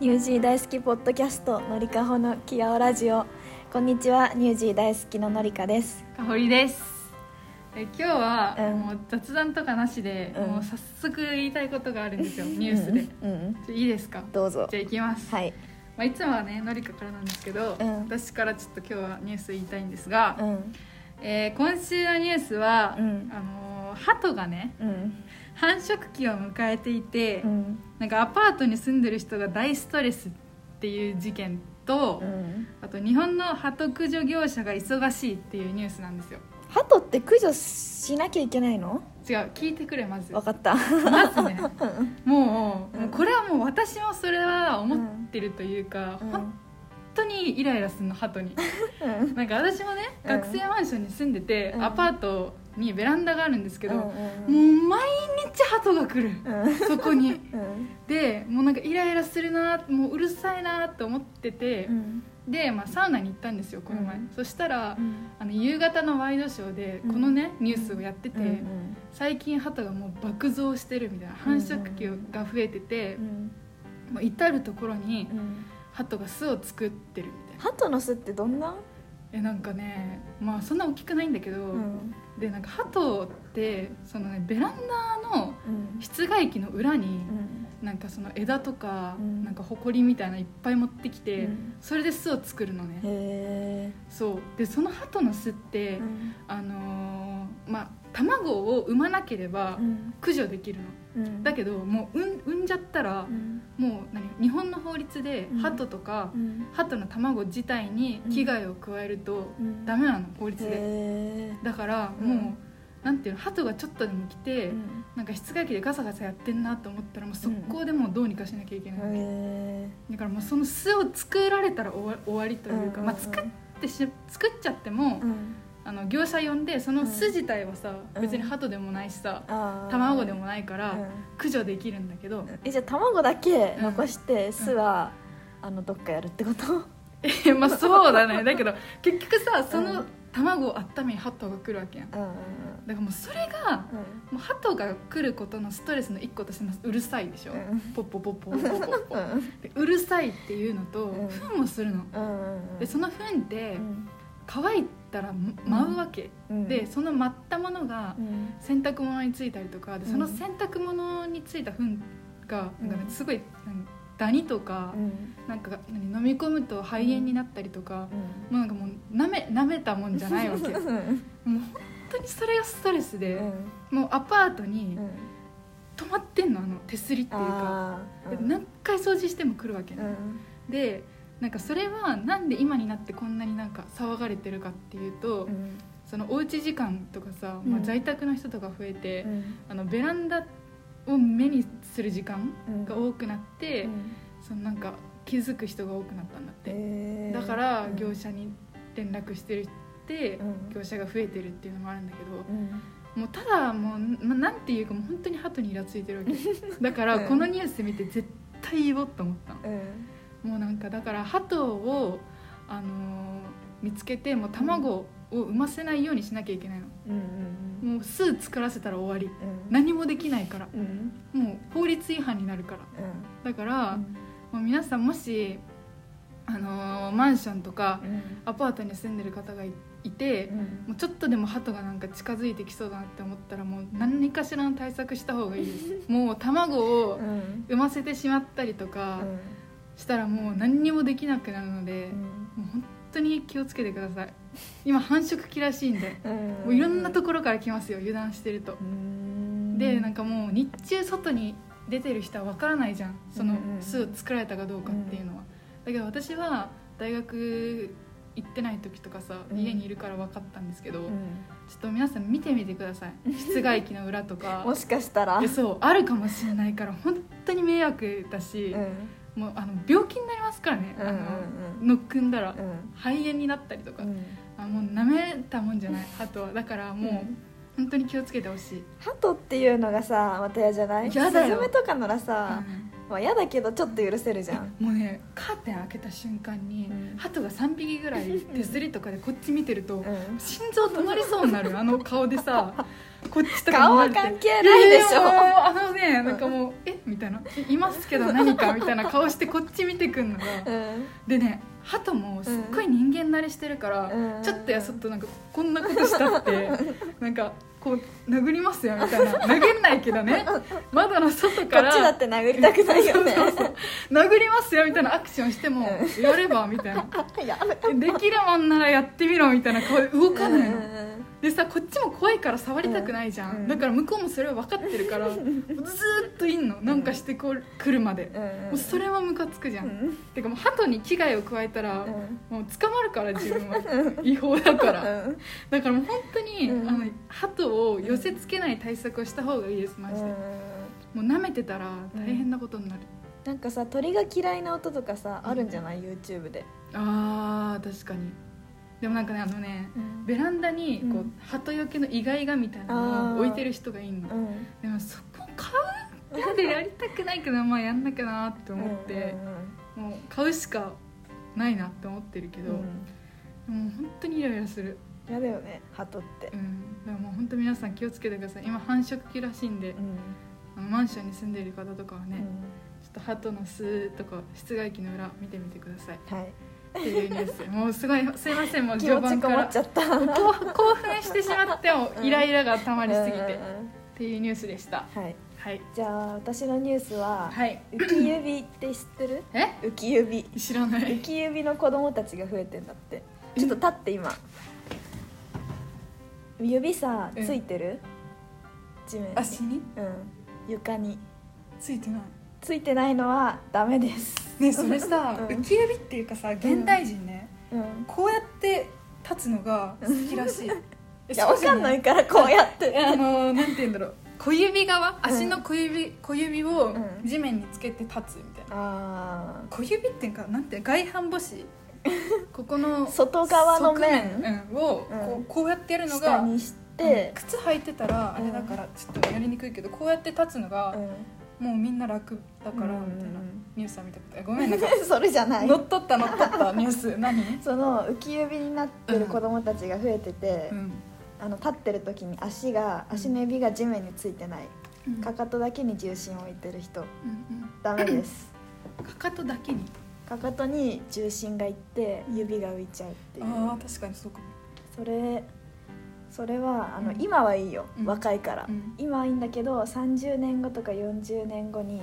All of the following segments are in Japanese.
ニュージー大好きポッドキャストのりかほのきやおラジオ。こんにちはニュージー大好きののりかです。かほりです。え今日は、うん。もう雑談とかなしで、うん。もう早速言いたいことがあるんですよニュースで、うん、うん。ちょいいですか？どうぞ。じゃあ行きます、はい。まあ、いつもはねのりかからなんですけど、うん。私からちょっと今日はニュース言いたいんですが、うん。えー今週のニュースは、うん。あのー鳩がねうん繁殖期を迎えていて、うん。なんかアパートに住んでる人が大ストレスっていう事件と、うん。あと日本の鳩駆除業者が忙しいっていうニュースなんですよ。鳩って駆除しなきゃいけないの？違う聞いてくれまずわかった。まずね。もう,、うん。もうこれはもう私もそれは思ってるというか、うん。本当にイライラするの鳩に。うん。なんか私もね、うん学生マンションに住んでて、うん。アパートにベランダがあるんですけど、うんもう毎日鳩が来る、うん。そこに。うん。でもうなんかイライラするなもううるさいなと思ってて、うん。で、まあ、サウナに行ったんですよこの前、うん。そしたら、うん。あの夕方のワイドショーでうん。このね、ニュースをやってて、うん最近鳩がもう爆増してるみたいな繁殖期が増えててう、ん。もう至る所にうん。鳩が巣を作ってるみたいな。鳩の巣ってどんな？えなんかねまあそんな大きくないんだけど、うん。でなんか鳩ってその、ね、ベランダのうん。室外機の裏に、うん。なんかその枝とか、うん。なんかほこりみたいなのいっぱい持ってきて、うん。それで巣を作るのね、へそう。でその鳩の巣って、あのーまあ卵を産まなければうん。駆除できるの、うん。だけどもう産んじゃったらう、んもう何日本の法律でうん。鳩とか、うん。鳩の卵自体に危害を加えるとうん。ダメなの法律で。へだからうん。もう、なんていうの鳩がちょっとでも来て、なんか室外機でガサガサやってんなと思ったらもう速攻でもうどうにかしなきゃいけない、へだからもうその巣を作られたら終わ終わりというか、うん。まあ、作ってし作っちゃっても、うんあの業者呼んでその巣自体はさ、うん。別に鳩でもないしさ、あー。卵でもないから、うん。駆除できるんだけど、えじゃあ卵だけ残して巣はあのどっかやるってこと？えまあそうだね。だけど結局さそのうん卵を温めに鳩が来るわけやん。だうんうん。からもうそれがもう鳩が来ることのストレスの一個としてますうるさいでしょ、うん。ポッポポッポポッポポッポうんでうるさいっていうのと、うん糞もするのうんうんでその糞ってうん乾いたら舞うわけ、うん。でその舞ったものがうん。洗濯物についたりとかでその洗濯物についた糞がなんかすごい何ダニとかうん。なんか何飲み込むと肺炎になったりとか、もうなんかもうなめなめたもんじゃないわけ。もううん本当にそれがストレスで、うん。もうアパートにうん。止まってんのあの手すりっていうか、何回掃除しても来るわけね、うん。でなんかそれはなんで今になってこんなになんか騒がれてるかっていうと、うん。そのおうち時間とかさ、うん。まあ、在宅の人とか増えて、うん。あのベランダを目にする時間うん。が多くなって、うん。そのなんか気づく人が多くなったんだって、へー。だからうん。業者に連絡してるって、うん。業者が増えてるっていうのもあるんだけど、うん。もうただもうななんていうかもう本当に鳩にイラついてるわけ。だからうん。このニュース見て絶対言おうと思ったの。うんもうなんかだから鳩を、あのー見つけてもう卵を産ませないようにしなきゃいけないの。うんうんもう巣作らせたら終わり。うん。何もできないから。うん。もう法律違反になるから。うん。だから、もう皆さんもし、あのーマンションとかうん。アパートに住んでる方がいいて、うん。もうちょっとでも鳩がなんか近づいてきそうだなって思ったらもう何かしらの対策した方がいいです。もう卵をうん。産ませてしまったりとかうんしたらもう何にもできなくなるので、もう本当に気をつけてください。今繁殖期らしいんでうん。もういろんなところから来ますよ油断してると。うん。でなんかもう日中外に出てる人は分からないじゃんそのうんうん。巣を作られたかどうかっていうのは、だけど私は大学行ってない時とかさ、うん。家にいるから分かったんですけど、うん。ちょっと皆さん見てみてください。室外機の裏とか。もしかしたら。えそうあるかもしれないから本当に迷惑だしう、んもうあの病気になりますからね、うんうんあのうんノックんだら、うん。肺炎になったりとか、うん。あもう舐めたもんじゃない。あとはだからもう、うん。本当に気をつけてほしい、鳩っていうのがさまた嫌じゃない嫌だよ。スズメとかならさ、うん。まあ、嫌だけどちょっと許せるじゃん。もうねカーテン開けた瞬間に、うん。鳩が3匹ぐらい手すりとかでこっち見てると、うん。心臓止まりそうになる。あの顔でさこっちとか顔は関係ないでしょ。あのねなんかもう「え？みたいな「えいますけど何か」みたいな顔してこっち見てくんのが。うん。でね鳩もすっごい人間慣れしてるから、うん。ちょっとやそっとなんかこんなことしたって。なんかこう殴りますよみたいな。殴んないけどね。窓の外こから。っちだって殴りたくないよね。殴りますよみたいなアクションしてもうやればみたいな。できるもんならやってみろみたいな顔で動かないの、でさこっちも怖いから触りたくないじゃん、うん。だから向こうもそれは分かってるからずーっといんの。なんかしてこう来るまで、もうそれもムカつくじゃん、うん。てかもう鳩に危害を加えたら、うん。もう捕まるから自分は。違法だから、うん。だからもう本当に、うん。あの鳩を寄せつけない対策をした方がいいです。マジで、もう舐めてたら大変なことになる、なんかさ鳥が嫌いな音とかさあるんじゃない？YouTube で。あー確かに。でもなんかねあのねベランダにこう、うん。鳩よけのイガイガみたいなのを置いてる人がいんの。うん。でもそこ買う？やでやりたくないけどまあやんなきゃなって思って、もう買うしかないなって思ってるけど、うん。うんもう本当にイライラするやだよね鳩って。うん。だからもう本当皆さん気をつけてください。今繁殖期らしいんでうん。あのマンションに住んでいる方とかはね、うん。ちょっと鳩の巣とか室外機の裏見てみてください。はい。っていうニュース。もうすごいすいませんもう気序盤から持ちっちゃった。興興奮してしまってもイライラがたまりすぎて。っていうニュースでした。はい。はい。じゃあ私のニュースははい。浮き指って知ってる？え？浮き指。知らない。浮き指の子供たちが増えてんだって。ちょっと立って今指さうんついてる？地面に。足に？うん。床に。ついてない。ついてないのはダメです。ねそれさ、うん。浮き指っていうかさ現代人ね、うん。こうやって立つのが好きらしい。いやわかんないからこうやって。えあのなんて言うんだろう。小指側？足の小指、小指をうん。地面につけて立つみたいな、あ小指っていうかなんて外反母趾？ここの外側の面をこうん。うこうやってやるーのが下にしうんて、靴履いてたらあれだからちょっとやりにくいけどこうやって立つのがうん。もうみんな楽だからうんみたいなニュースは見たことごめんなんか それじゃない。乗っ取った乗っ取ったニュース。何？その浮き指になってる子供たちが増えてて、うん。あの立ってる時に足が足の指が地面についてない、うん。かかとだけに重心を置いてる人。うんダメです。う んかかとだけに？かかとに重心がいって指が浮いちゃうっていう。ああ確かにそうかも。それそれはあの、うん。今はいいよ、うん。若いから、うん。今はいいんだけど30年後とか40年後に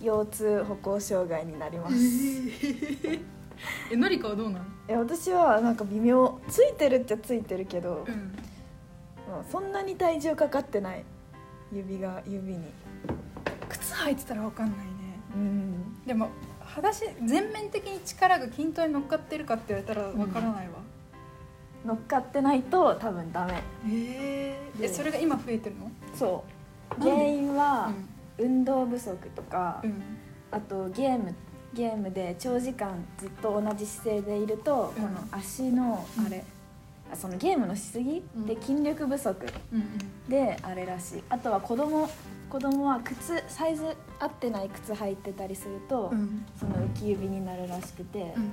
腰痛歩行障害になります、えのりかはどうなの？え私はなんか微妙。ついてるっちゃついてるけど、うん。そんなに体重かかってない。指が指に。靴履いてたら分かんないね。うん。でも裸足全面的に力が均等に乗っかってるかって言われたら分からないわ、乗っかってないと多分ダメ。えでえそれが今増えてるの？そう。原因はう運動不足とか、んうん。あとゲームゲームで長時間ずっと同じ姿勢でいると、うん。この足のあれ、あそのゲームのしすぎ、うん。で筋力不足うん。であれらしい。あとは子供子供は靴サイズ合ってない靴履いてたりすると、うん。うんその浮き指になるらしくて、うん。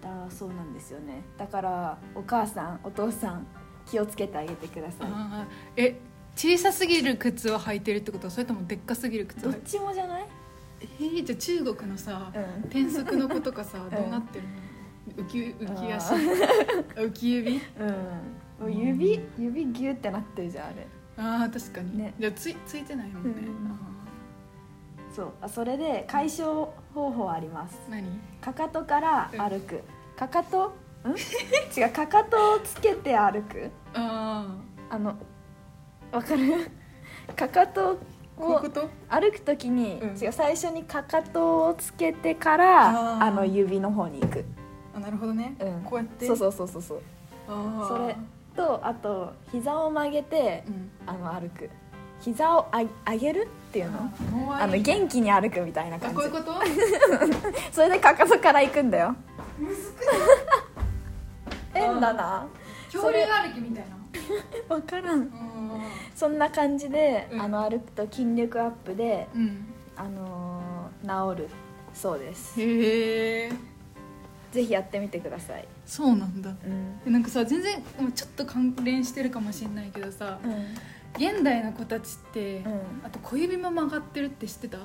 だそうなんですよね。だからお母さんお父さん気をつけてあげてください。え小さすぎる靴を履いてるってこと？それともでっかすぎる靴どっちもじゃない？えー、じゃあ中国のさうん。転足の子とかさ ん。どうなってるの？浮き浮き足。あ 浮き指？うん。もう指？指ギュってなってるじゃんあれあー確かに、ね。じゃあついついてないもんね、うん。あそう。あそれで解消方法あります。ー何？かかとから歩く、かかと？ん？違うかかとをつけて歩く。ああのわかる？かかとを歩く時に、うん。違う最初にかかとをつけてからあの指の方に行く、あなるほどね、うん、こうやって。そうそうそうそうそう。それとあと膝を曲げてうん。あの歩く。膝をあ上げるっていうの？あの気元気に歩くみたいな感じ。こういうこと？それでかかとから行くんだよ。変だな。恐竜歩きみたいな？分からん。うそんな感じで、うん。あの歩くと筋力アップで、ん。あのー治るそうです。へえぜひやってみてください。そうなんだ。うん。でなんかさ全然まあちょっと関連してるかもしれないけどさ現代の子たちって、うん。あと小指も曲がってるって知ってた？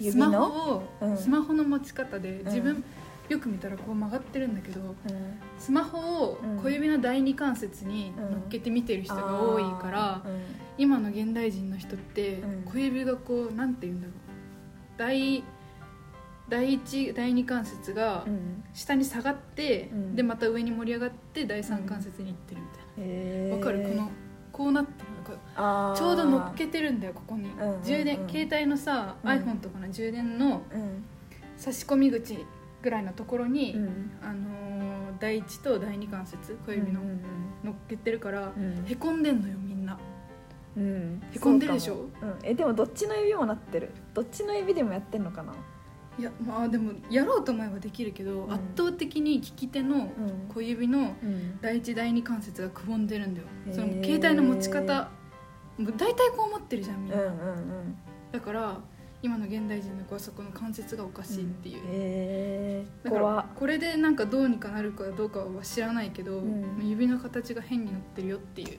スマホを、うん。スマホの持ち方でん。自分、よく見たらこう曲がってるんだけどうん。スマホをうん。小指の第二関節に乗っけて見てる人が多いから、今の現代人の人ってうん。小指がこうなんて言うんだろう。第第一第二関節がうん。下に下がって、うん。でまた上に盛り上がって第三関節に行ってるみたいな。わ、かる？このこうなってるちょうど乗っけてるんだよここに、うんうんうん。充電携帯のさ、うん。iPhone とかの充電のうん。差し込み口ぐらいのところに、うん。あのー第一と第二関節小指のうん乗っけてるから、うん。へこんでんのよみんな。うん。へこんでるでしょ？そううん。えでもどっちの指もなってる。どっちの指でもやってんのかな？いやまあでもやろうと思えばできるけど、うん。圧倒的に利き手のうん。小指のうん。第一第二関節がくぼんでるんだよ。へー。その携帯の持ち方大体こう持ってるじゃんみんな、うんうんうん。だから今の現代人の子はそこの関節がおかしいっていう、へえだからこれでなん。かどうにかなるかどうかは知らないけど、うん指の形が変になっ。てるよっていう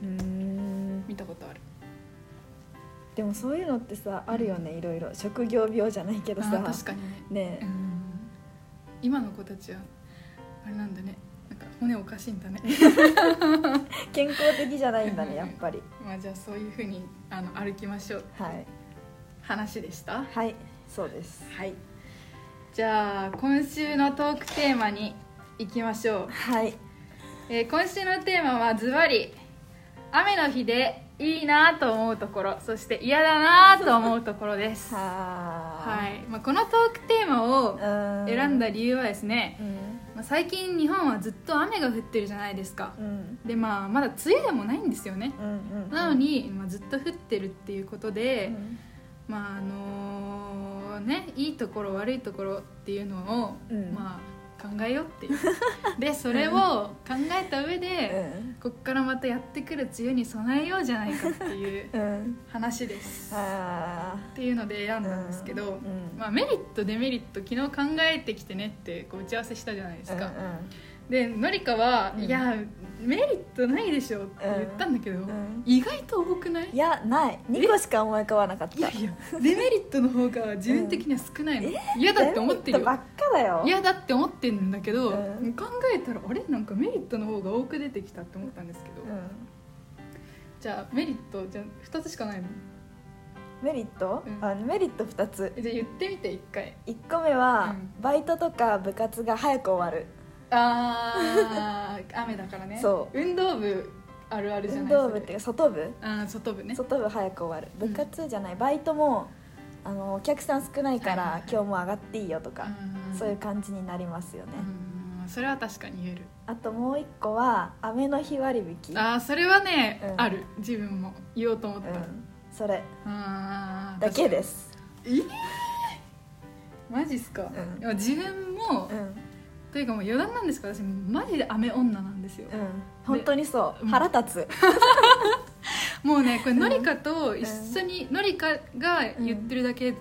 見たことあるでもそういうのってさあるよねいろいろ。職業病じゃないけどあさー確かにね。ね。うん。今の子たちはあれなんだね。なんか骨おかしいんだね。健康的じゃないんだね やっぱり。まあじゃあそういうふうにあの歩きましょう。はい。話でした？はいそうです。はい。じゃあ今週のトークテーマに行きましょう、はい。えー今週のテーマはズバリ雨の日でいいなと思うところそして嫌だなと思うところです。ははい。まあ、このトークテーマをい選んだ理由はですね、うん。まあ、最近日本はずっと雨が降ってるじゃないですか。うん。でまあまだ梅雨でもないんですよね。うんうんなのに、まあ、ずっと降ってるっていうことで、うん。まああのねいいところ悪いところっていうのを、うん。まあ考えようっていう。でそれを考えた上で、こっからまたやってくる梅雨に備えようじゃないかっていううん。うん話です。っあていうので選んだんですけど、うん。うん。まあ、メリットデメリット昨日考えてきてねってこう打ち合わせしたじゃないですか、うんでのりかは、うん。いやメリットないでしょって言ったんだけど、うん。うん意外と多くない？いやない。2個しか思い浮かばなかった。いやいやデメリットの方が自分的には少ないの、嫌だって思ってるよ。デメリットばっかだよ。嫌だって思ってるんだけど、うん。考えたらあれ？なんかメリットの方が多く出てきたって思ったんですけど、うん。じゃあメリットじゃあ2つしかないの？メリット、うん。あメリット2つ。えじゃあ言ってみて1回。1個目は、うん。バイトとか部活が早く終わるあー雨だからね。そう。運動部あるあるじゃ運ない動部っていうか外部？あー外部ね。外部早く終わる。うん。部活じゃない、バイトもあのお客さん少ないから、はいはいはい。今日も上がっていいよとか、うんそういう感じになりますよね、うんそれは確かに言える。あともう1個は雨の日割引。ああそれはね、うん。ある。自分も。言おうと思った、うん、それ。あーだけです。えー？マジっすか、うん。いや自分も、うんうんというかもう余談なんですけど私マジで雨女なんですよ、本当にそう。うん。腹立つ、もうねこれのりかと一緒に、のりかが言ってるだけ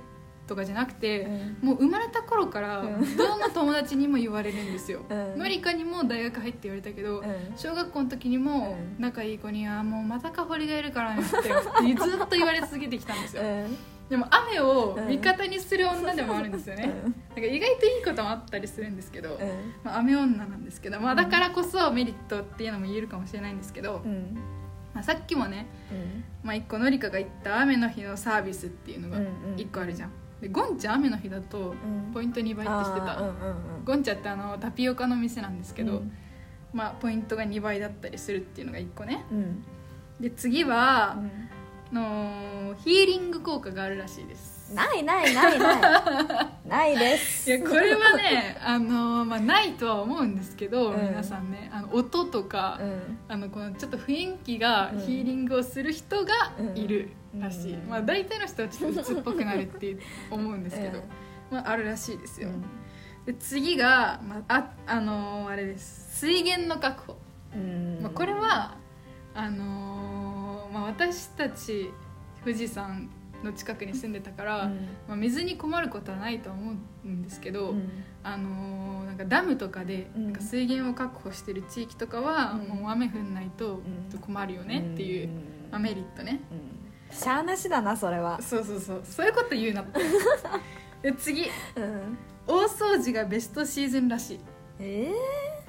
とかじゃなくて、うん。もう生まれた頃からうん。どの友達にも言われるんですよ、うん。のりかにも大学入って言われたけど、うん。小学校の時にもうん。仲いい子にはもうまたか堀がいるからねってずっと言われ続けてきたんですよ、うんでも雨を味方にする女でもあるんですよね、うん。なんか意外といいこともあったりするんですけど、うん。まあ、雨女なんですけど、まあ、だからこそメリットっていうのも言えるかもしれないんですけど、うん。まあ、さっきもね、うん。まあ、一個のりかが言った雨の日のサービスっていうのがうんうん。一個あるじゃん。でゴンチャ雨の日だとうん。ポイント2倍って知ってた、あーうんうんゴンチャってあのタピオカの店なんですけど、うん。まあ、ポイントが2倍だったりするっていうのが1個ね。うん。で次はう、んのヒーリング効果があるらしいです。ないないないない。ないです。いやこれはねあの、まあ、ないとは思うんですけど、うん。皆さんね。あの音とか、うん。あのこのちょっと雰囲気がうん。ヒーリングをする人がいるらしい、うん。まあ、大体の人はちょっと鬱っぽくなるって思うんですけど、うん。まあ、あるらしいですよ、うん。で次が、まあああのーあれです。水源の確保、うん。まあ、これはあのーまあ、私たち富士山の近くに住んでたから、うん。まあ、水に困ることはないと思うんですけど、うん。あのーなんかダムとかでうん。なんか水源を確保してる地域とかは、うん。もう雨降んないと困るよねっていう、んまあ、メリットね。うん。しゃあなしだなそれは。そうそうそう。そういうこと言うな。っ てで次。うん。大掃除がベストシーズンらしい。え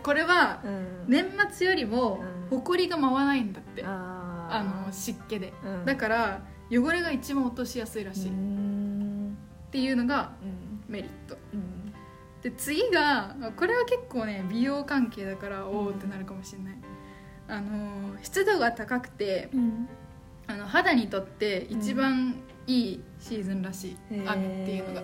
これは年末よりもうん。ほこりが舞わないんだって、ああの湿気で、うん。だから汚れが一番落としやすいらしい、うっんていうのがうん。メリット。うん。で次がこれは結構ね美容関係だからおおってなるかもしれない。あの湿度が高くてうん。あの肌にとって一番いいシーズンらしい、雨っていうのが。へ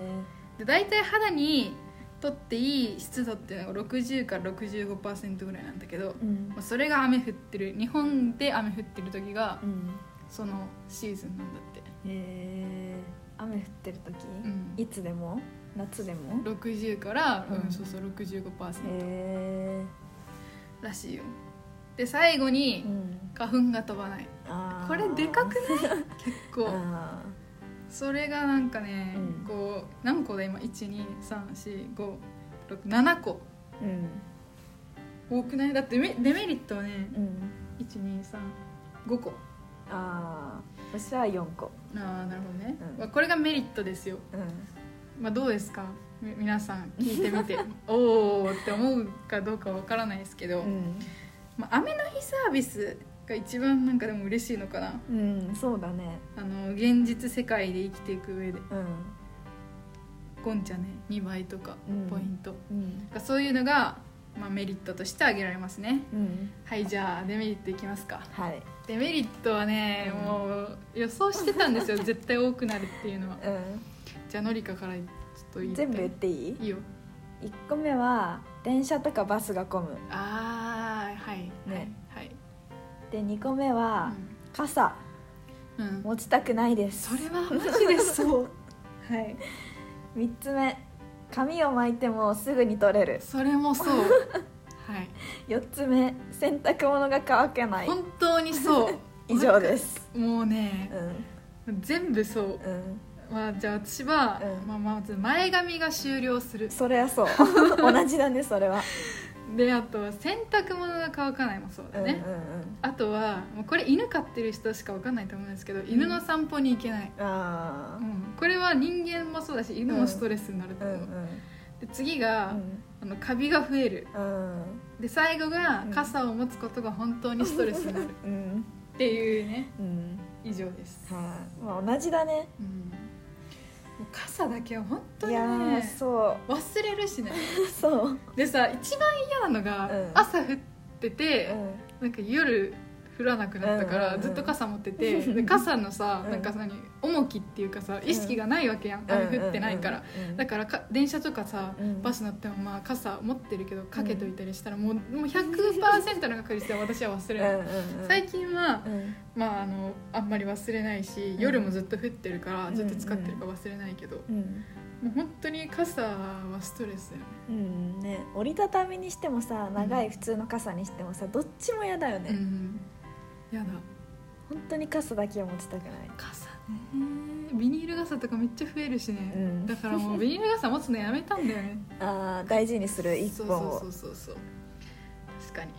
で大体肌にとっていい湿度っていうのが60から65%ぐらいなんだけど、ーうん。まあそれが雨降ってる日本で雨降ってる時がうん。そのシーズンなんだって。へえ雨降ってる時？うん。いつでも？夏でも？60から、うんうん。そうそう65%へらしいよ。で最後えにうん。花粉が飛ばない。これでかくない？結構。あそれがなんかね、うん。こう何個だ今？1234567個ーうん多くない？だってメデメリットはねうん。1235個。ああ私は4個。ああなるほどね、うん。まあこれがメリットですよ。うん。まあどうですか？み皆さん聞いてみて。おおって思うかどうかわからないですけど、うん。まあ、雨の日サービスが一番なんかでも嬉しいのかな。うんそうだね。あの現実世界で生きていく上で。うん。ゴンちゃんね2倍とかうん。ポイント、うん。そういうのが、まあ、メリットとして挙げられますね。うん。はいじゃあデメリットいきますか。はい。デメリットはね、うん。もう予想してたんですよ。絶対多くなるっていうのは。うじゃあのりかからちょっと言ってん。全部言っていいいいよ1個目は電車とかバスが混むああで2個目は傘うん、うん、持ちたくないです。それはマジでそう。はい。3つ目。髪を巻いてもすぐに取れる。それもそう。はい。4つ目。洗濯物が乾かない。本当にそう。以上です。もうねうん。全部そう。うん。まあじゃあ私は、うん。まあ、まず前髪が終了する。それはそう。同じだねそれはであとは洗濯物が乾かないもそうだね、うんうんうん。あとはもうこれ犬飼ってる人しか分かんないと思うんですけど、犬の散歩に行けない、あうん。これは人間もそうだし犬もストレスになると思う、あうんうん。で次が、うん。あのカビが増える。うん。で最後がうん傘を持つことが本当にストレスになるっうんていうねうん以上です、はいまあ同じだねうん、傘だけは本当にねそ忘れるしね。う そう。でさ一番嫌なのが、うん。朝降ってて、うなんか夜降らなくなったから、ずっと傘持っててで傘のさ、うん。なんか何重きっていうかさ意識がないわけやん、雨降ってないから、うんだからか電車とかさ、うん。バス乗ってもまあ傘持ってるけどかけといたりしたらもうもう100%の確率で私は忘れない、最近は、うん。まあ、あのあんまり忘れないし夜もずっと降ってるから、うんずっと使ってるから忘れないけど、うん。もう本当に傘はストレスだよね。うん。ね折りたたみにしてもさ長い普通の傘にしてもさどっちも嫌だよね、うんやだ。本当に傘だけは持ちたくない。傘ね。ビニール傘とかめっちゃ増えるしね、うん。だからもう ビニール傘持つのやめたんだよね。あー大事にする一本を。そうそうそうそう確かに。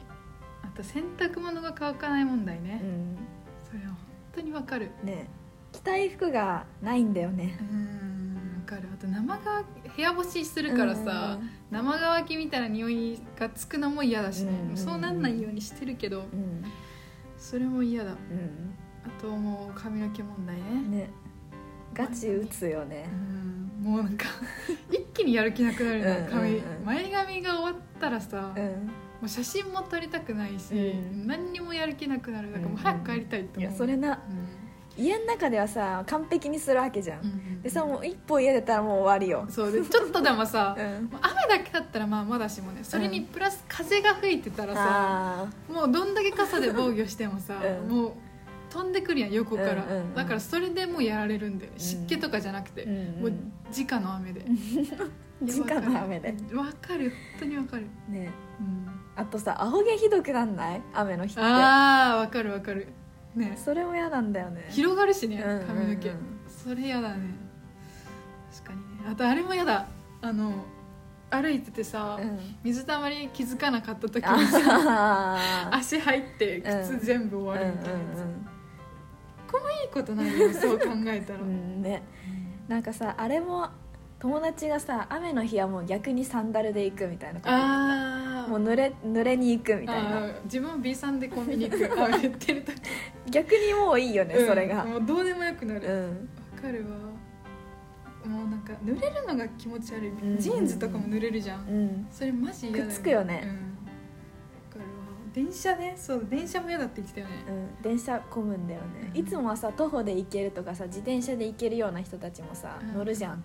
あと洗濯物が乾かない問題ね、うん。それは本当にわかる。ね。着たい服がないんだよね。うんわかる。あと生乾き部屋干しするからさ、生乾きみたいな匂いがつくのも嫌だしね、うん。そうなんないようにしてるけど。うんそれも嫌だ。うあともう髪の毛問題ね。んね。ガチ打つよね。うん。もうなんか 一気にやる気なくなるな。うんうんうん。髪前髪が終わったらさ、もうん。う写真も撮りたくないし、うん。何にもやる気なくなる。だからもう早く帰りたいってい思う、やそれな家の中ではさ完璧にするわけじゃん、うんうんでさもう一歩家出たらもう終わりよ、そうでちょっとでもさ うん、雨だけだったらまあまだしもねそれにプラス風が吹いてたらさ、あもうどんだけ傘で防御してもさ、うん。もう飛んでくるやん横から、うんうんうん。だからそれでもうやられるんだよね、ん。湿気とかじゃなくて、ーうんもう直の雨で。直の雨で。わかる。本当にわかる、ね。うん、あとさアホ毛ひどくなんない？雨の日って。あーわかるわかるね。それも嫌なんだよね。広がるしねうんうんうん。髪の毛、そそれやだね。確かにね。あとあれもやだ。あの歩いててさ、うん。水たまり気づかなかった時にさ足入って靴全部終わるみたいなさ、うんいいことないよそう考えたら、うんうんうんね。なんかさあれも友達がさ雨の日はもう逆にサンダルで行くみたいなことあたもう濡れ濡れに行くみたいな。自分も B さんでコンビニ行く 雨降ってる時。逆にもういいよね、それが。うんもうどうでもよくなる。わ、うん。かるわ。もうなんか濡れるのが気持ち悪い、ん。ジーンズとかも濡れるじゃん、うん。それマジ嫌だよ、ね、くっつくよね。うん、わかるわ。電車ね。そう電車も嫌だって言ってたよね。うん、電車混むんだよね、うん。いつもはさ徒歩で行けるとかさ自転車で行けるような人たちもさ、う乗るじゃん。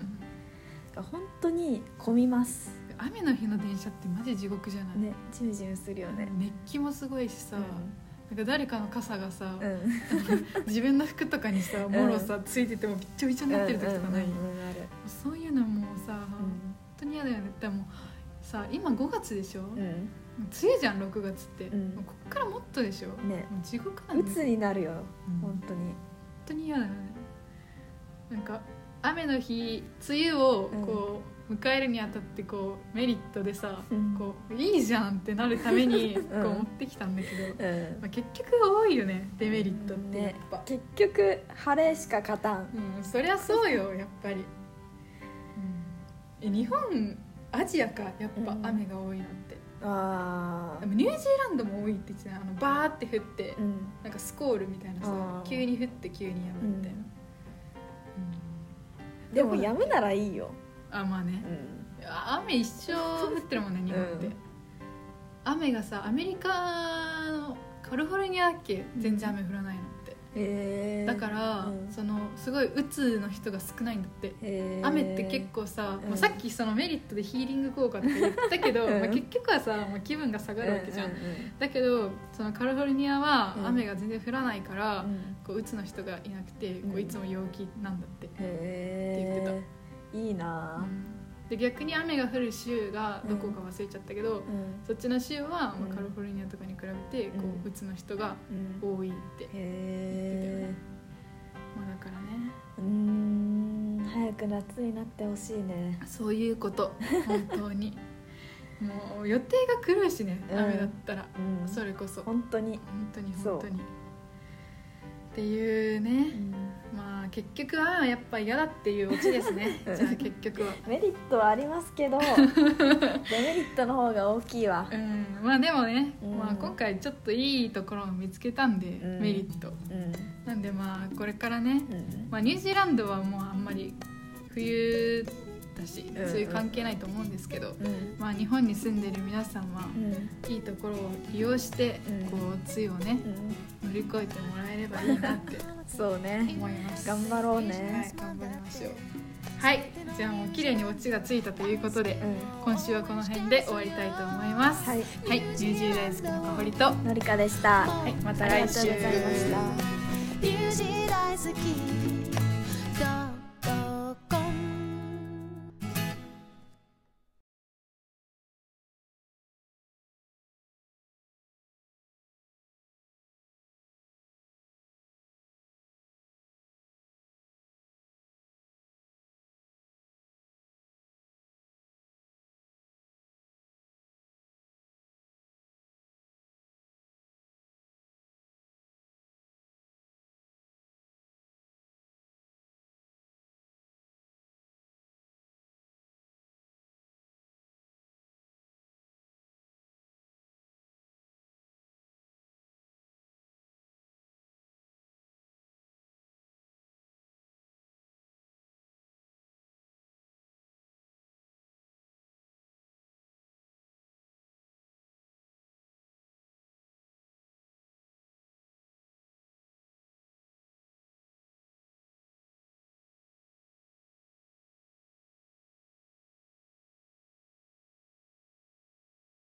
う本当に混みます雨の日の電車ってマジ地獄じゃない、ねジュージするよね。熱気もすごいしさ、なんか誰かの傘がさ、うん、うん自分の服とかにさもろさついててもびっちょびちょになってる時とかない、そういうのもさ、本当に嫌だよね。でもさ今5月でしょ、もううん、梅雨じゃん6月って、こっからもっとでしょ、ね。もう地獄なうんん、だよ。鬱になるようん。本当に。本当に嫌だよね。なんか雨の日梅雨をこう、迎えるにあたってこうメリットでさ、うん。こういいじゃんってなるために こううん。持ってきたんだけど、うん。まあ、結局多いよねデメリットってやっねぱ、結局晴れしか勝たん。うん、そりゃそうよやっぱり、うん、え日本アジアかやっぱうん。雨が多いのって、あでもニュージーランドも多いって言ってたねあのバーって降って、ーうん。なんかスコールみたいなさ急に降って急にやむみたいな、うん。でもやむならいいよ、あまあね。雨一生降ってるもんね日本って、うん。雨がさアメリカのカリフォルニアだっけ？全然雨降らないのって、へえだから、うん。そのすごいうつの人が少ないんだって。へー。雨って結構さ、うん。まあさっきそのメリットでヒーリング効果とか言ったけど、うん。まあ、結局はさ、まあ、気分が下がるわけじゃん、だけどそのカリフォルニアはうん。雨が全然降らないから、うん。こううつの人がいなくてこううん。いつも陽気なんだって、へえいいな。で逆に雨が降る州がどこか忘れちゃったけど、うん。そっちの州は、まうん。あ、カリフォルニアとかに比べてこう、うん。うつの人がうん。多いって、へえまあ、だからね。うーん。早く夏になってほしいね。そういうこと。本当に。もう予定が狂うしねうん。雨だったら、うん。それこそ。本当に、本当に本当に。っていううね、結局はやっぱ嫌だっていうオチですね。う んじゃあ結局は。メリットはありますけど デメリットの方が大きいわ。うん。まあでもね、うん。まあ、今回ちょっといいところを見つけたんで、うん。メリット。うん。なんでまあこれからね、うん。まあ、ニュージーランドはもうあんまり冬だしうんそういう関係ないと思うんですけど、うん。まあ、日本に住んでる皆さんはうん。いいところを利用して、うん。こう梅雨をねうん。乗り越えてもらえればいいなって そうね。思います。頑張ろうはいね、頑張りましょう。はいじゃあもう綺麗にオチがついたということでうん。今週はこの辺で終わりたいと思います。はい。はい、ニュージー大好きのかほりとはのりかでした。いまたありが来週とうございました。ミュージック大好き